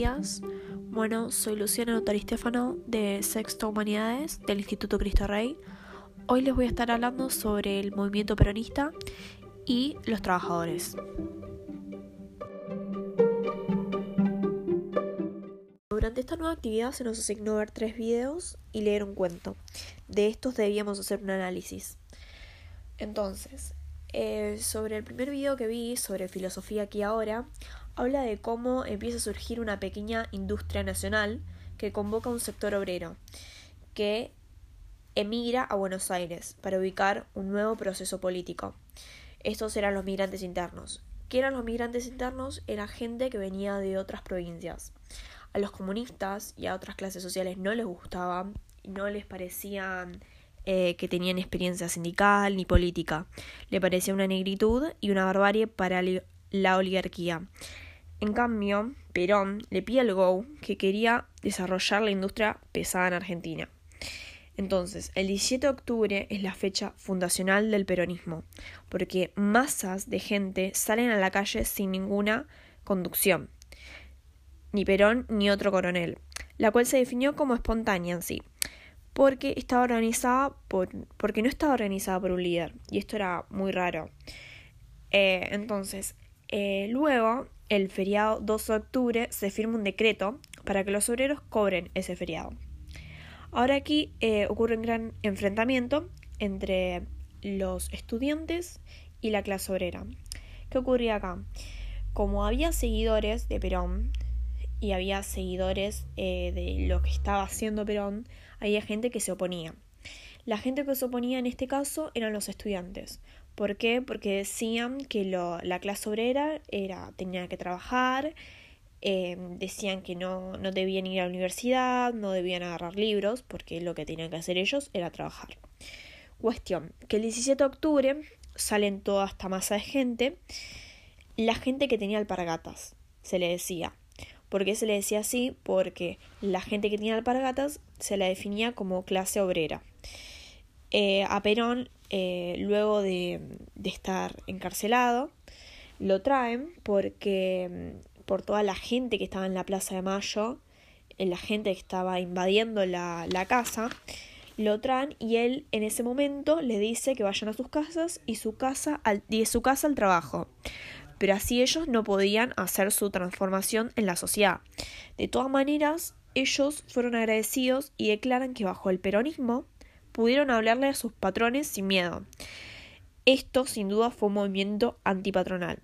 días. Bueno, soy Luciana Notari Stefano de Sexto Humanidades del Instituto Cristo Rey. Hoy les voy a estar hablando sobre el movimiento peronista y los trabajadores. Durante esta nueva actividad se nos asignó ver tres videos y leer un cuento. De estos debíamos hacer un análisis. Entonces, eh, sobre el primer video que vi, sobre filosofía aquí ahora, habla de cómo empieza a surgir una pequeña industria nacional que convoca un sector obrero que emigra a Buenos Aires para ubicar un nuevo proceso político. Estos eran los migrantes internos. ¿Qué eran los migrantes internos? Era gente que venía de otras provincias. A los comunistas y a otras clases sociales no les gustaba, no les parecían eh, que tenían experiencia sindical ni política. Le parecía una negritud y una barbarie para la oligarquía. En cambio, Perón le pide al GO que quería desarrollar la industria pesada en Argentina. Entonces, el 17 de octubre es la fecha fundacional del peronismo, porque masas de gente salen a la calle sin ninguna conducción, ni Perón ni otro coronel, la cual se definió como espontánea en sí porque estaba organizada por, porque no estaba organizada por un líder y esto era muy raro. Eh, entonces, eh, luego, el feriado 2 de octubre, se firma un decreto para que los obreros cobren ese feriado. Ahora aquí eh, ocurre un gran enfrentamiento entre los estudiantes y la clase obrera. ¿Qué ocurría acá? Como había seguidores de Perón y había seguidores de lo que estaba haciendo Perón, había gente que se oponía. La gente que se oponía en este caso eran los estudiantes. ¿Por qué? Porque decían que la clase obrera era, tenía que trabajar, eh, decían que no, no debían ir a la universidad, no debían agarrar libros, porque lo que tenían que hacer ellos era trabajar. Cuestión, que el 17 de octubre salen toda esta masa de gente, la gente que tenía alpargatas, se le decía. ¿Por qué se le decía así? Porque la gente que tenía alpargatas se la definía como clase obrera. Eh, a Perón, eh, luego de, estar encarcelado, lo traen porque mm, por toda la gente que estaba en la Plaza de Mayo, eh, la gente que estaba invadiendo la, casa, lo traen y él en ese momento le dice que vayan a sus casas y su casa al, y de su casa al trabajo pero así ellos no podían hacer su transformación en la sociedad. De todas maneras, ellos fueron agradecidos y declaran que bajo el peronismo pudieron hablarle a sus patrones sin miedo. Esto sin duda fue un movimiento antipatronal.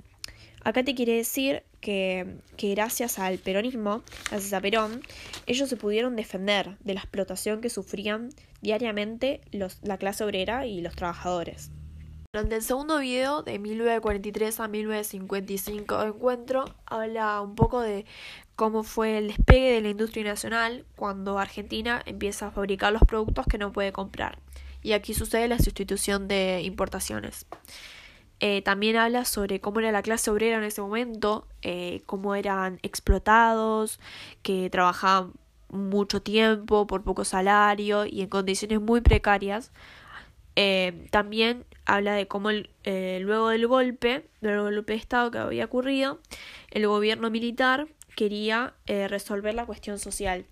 Acá te quiere decir que, gracias al peronismo, gracias a Perón, ellos se pudieron defender de la explotación que sufrían diariamente la clase obrera y los trabajadores. Durante el segundo video, de 1943 a 1955 encuentro, habla un poco de cómo fue el despegue de la industria nacional cuando Argentina empieza a fabricar los productos que no puede comprar. Y aquí sucede la sustitución de importaciones. Eh, también habla sobre cómo era la clase obrera en ese momento, eh, cómo eran explotados, que trabajaban mucho tiempo por poco salario y en condiciones muy precarias. Eh, también habla de cómo eh, luego del golpe, del golpe de Estado que había ocurrido, el gobierno militar quería eh, resolver la cuestión social.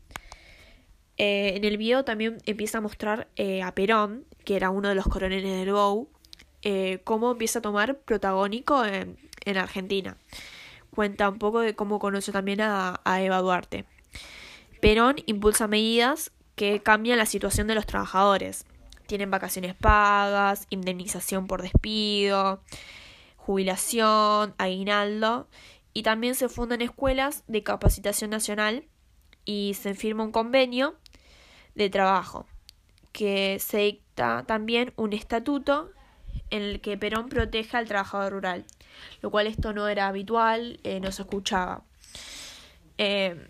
Eh, en el video también empieza a mostrar a Perón, que era uno de los coroneles del GO, cómo empieza a tomar protagónico en, Argentina. Cuenta un poco de cómo conoce también a Eva Duarte. Perón impulsa medidas que cambian la situación de los trabajadores tienen vacaciones pagas, indemnización por despido, jubilación, aguinaldo y también se fundan escuelas de capacitación nacional y se firma un convenio de trabajo que se dicta también un estatuto en el que Perón protege al trabajador rural, lo cual esto no era habitual, eh, no se escuchaba. Eh,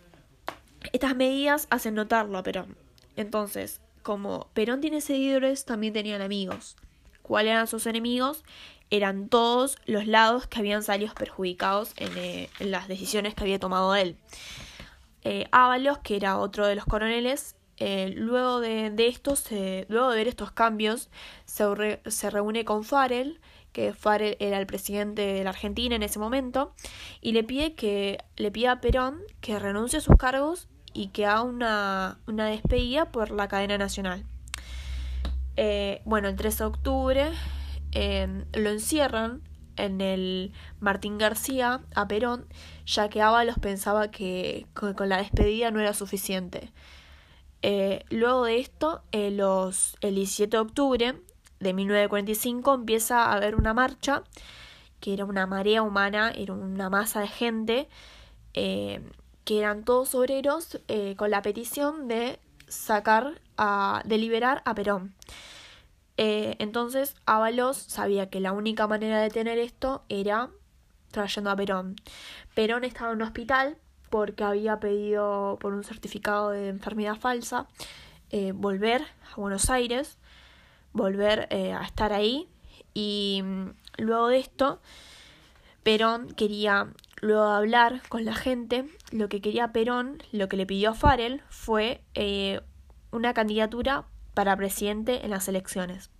estas medidas hacen notarlo a Perón. Entonces, como Perón tiene seguidores, también tenían amigos. ¿Cuáles eran sus enemigos? Eran todos los lados que habían salido perjudicados en, eh, las decisiones que había tomado él. Eh, Ábalos, que era otro de los coroneles, eh, luego de, estos, luego de ver estos cambios, se, reúne con Farrell, que Farrell era el presidente de la Argentina en ese momento, y le pide que le pida a Perón que renuncie a sus cargos y que haga una, una despedida por la cadena nacional. Eh, bueno, el 3 de octubre eh, lo encierran en el Martín García a Perón, ya que Ábalos pensaba que con, la despedida no era suficiente. Eh, luego de esto, los, el 17 de octubre de 1945 empieza a haber una marcha, que era una marea humana, era una masa de gente, que eran todos obreros, con la petición de sacar, a, de liberar a Perón. Eh, entonces Ábalos sabía que la única manera de tener esto era trayendo a Perón. Perón estaba en un hospital porque había pedido por un certificado de enfermedad falsa eh, volver a Buenos Aires, volver eh, a estar ahí y mm, luego de esto Perón quería luego de hablar con la gente, lo que quería Perón, lo que le pidió a Farel fue una candidatura para presidente en las elecciones.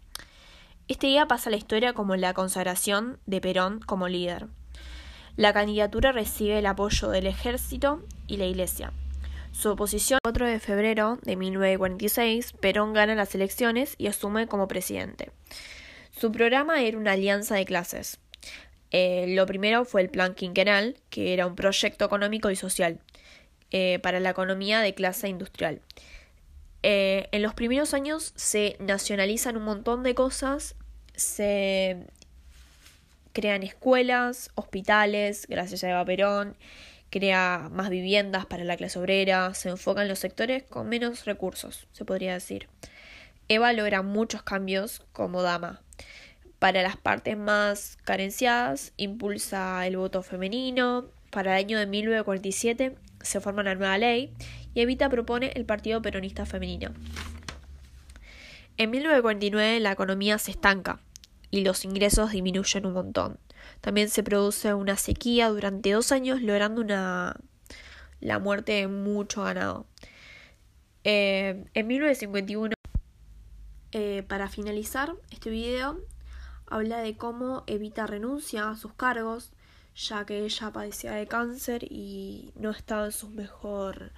Este día pasa la historia como la consagración de Perón como líder. La candidatura recibe el apoyo del ejército y la iglesia. Su oposición, el 4 de febrero de 1946, Perón gana las elecciones y asume como presidente. Su programa era una alianza de clases. Eh, lo primero fue el Plan Quinquenal, que era un proyecto económico y social eh, para la economía de clase industrial. Eh, en los primeros años se nacionalizan un montón de cosas, se crean escuelas, hospitales, gracias a Eva Perón, crea más viviendas para la clase obrera, se enfoca en los sectores con menos recursos, se podría decir. Eva logra muchos cambios como dama. Para las partes más carenciadas, impulsa el voto femenino. Para el año de 1947 se forma una nueva ley y Evita propone el Partido Peronista Femenino. En 1949 la economía se estanca y los ingresos disminuyen un montón. También se produce una sequía durante dos años, logrando una la muerte de mucho ganado. Eh, en 1951, eh, para finalizar este video, habla de cómo Evita renuncia a sus cargos, ya que ella padecía de cáncer y no estaba en su mejor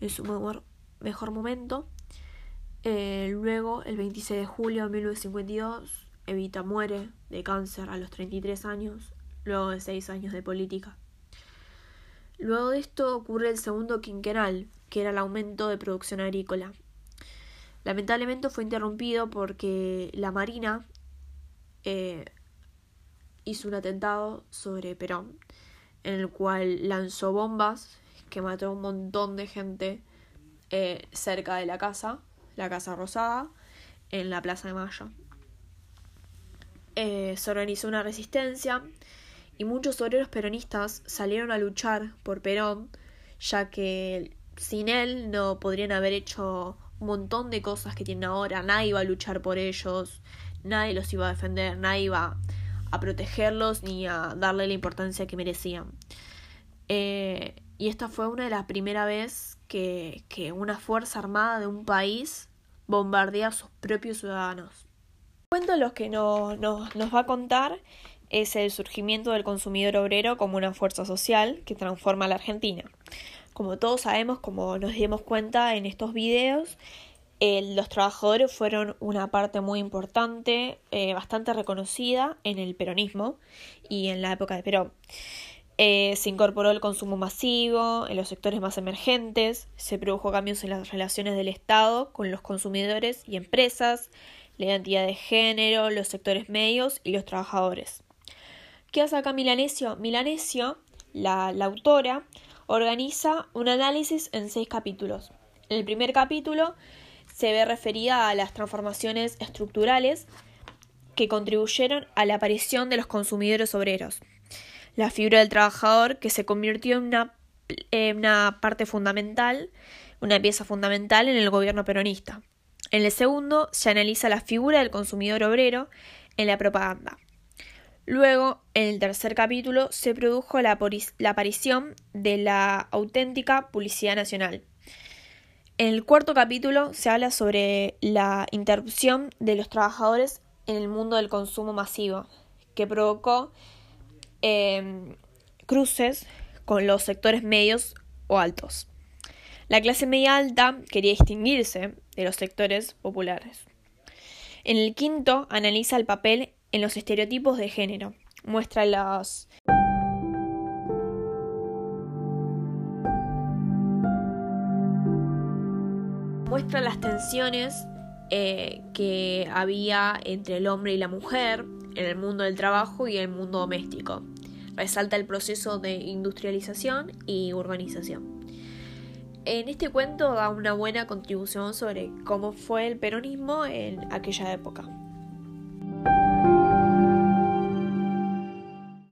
en su mejor, mejor momento. Eh, luego, el 26 de julio de 1952, Evita muere de cáncer a los 33 años, luego de 6 años de política. Luego de esto ocurre el segundo quinquenal, que era el aumento de producción agrícola. Lamentablemente fue interrumpido porque la Marina eh, hizo un atentado sobre Perón, en el cual lanzó bombas que mató a un montón de gente eh, cerca de la casa, la Casa Rosada, en la Plaza de Mayo. Eh, se organizó una resistencia y muchos obreros peronistas salieron a luchar por Perón, ya que sin él no podrían haber hecho un montón de cosas que tienen ahora, nadie iba a luchar por ellos, nadie los iba a defender, nadie iba a protegerlos ni a darle la importancia que merecían. Eh, y esta fue una de las primeras veces que, que una fuerza armada de un país bombardea a sus propios ciudadanos. Cuento lo que nos va a contar es el surgimiento del consumidor obrero como una fuerza social que transforma a la Argentina. Como todos sabemos, como nos dimos cuenta en estos videos, los trabajadores fueron una parte muy importante, eh, bastante reconocida en el peronismo y en la época de Perón. Eh, se incorporó el consumo masivo en los sectores más emergentes, se produjo cambios en las relaciones del Estado con los consumidores y empresas, la identidad de género, los sectores medios y los trabajadores. ¿Qué hace acá Milanesio? Milanesio, la, la autora, organiza un análisis en seis capítulos. En el primer capítulo se ve referida a las transformaciones estructurales que contribuyeron a la aparición de los consumidores obreros la figura del trabajador que se convirtió en una, parte fundamental, una pieza fundamental en el gobierno peronista. En el segundo se analiza la figura del consumidor obrero en la propaganda. Luego, en el tercer capítulo, se produjo la, la, aparición de la auténtica publicidad nacional. En el cuarto capítulo se habla sobre la interrupción de los trabajadores en el mundo del consumo masivo, que provocó em, cruces con los sectores medios o altos. La clase media alta quería distinguirse de los sectores populares. En el quinto analiza el papel en los estereotipos de género. Muestra los muestra las tensiones eh, que había entre el hombre y la mujer en el mundo del trabajo y el mundo doméstico. Resalta el proceso de industrialización y urbanización. En este cuento da una buena contribución sobre cómo fue el peronismo en aquella época.